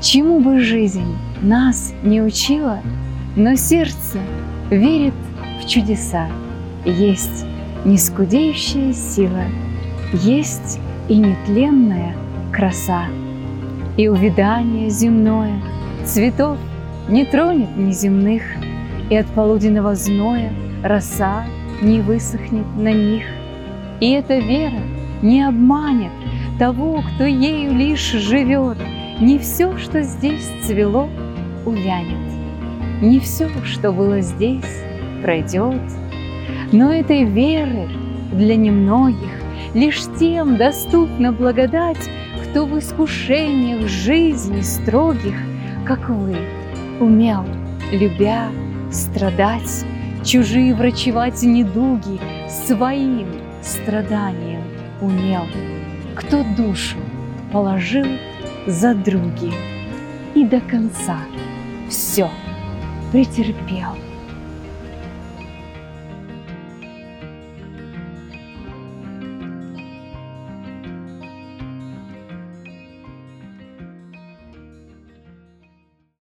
Чему бы жизнь нас не учила, но сердце верит в чудеса. Есть нескудеющая сила, есть и нетленная краса. И увядание земное цветов не тронет неземных, И от полуденного зноя роса не высохнет на них. И эта вера не обманет того, кто ею лишь живет. Не все, что здесь цвело, увянет, Не все, что было здесь, пройдет. Но этой веры для немногих Лишь тем доступна благодать, Кто в искушениях жизни строгих, Как вы, умел, любя, страдать, Чужие врачевать недуги, Своим страданием умел, Кто душу положил за други И до конца все претерпел.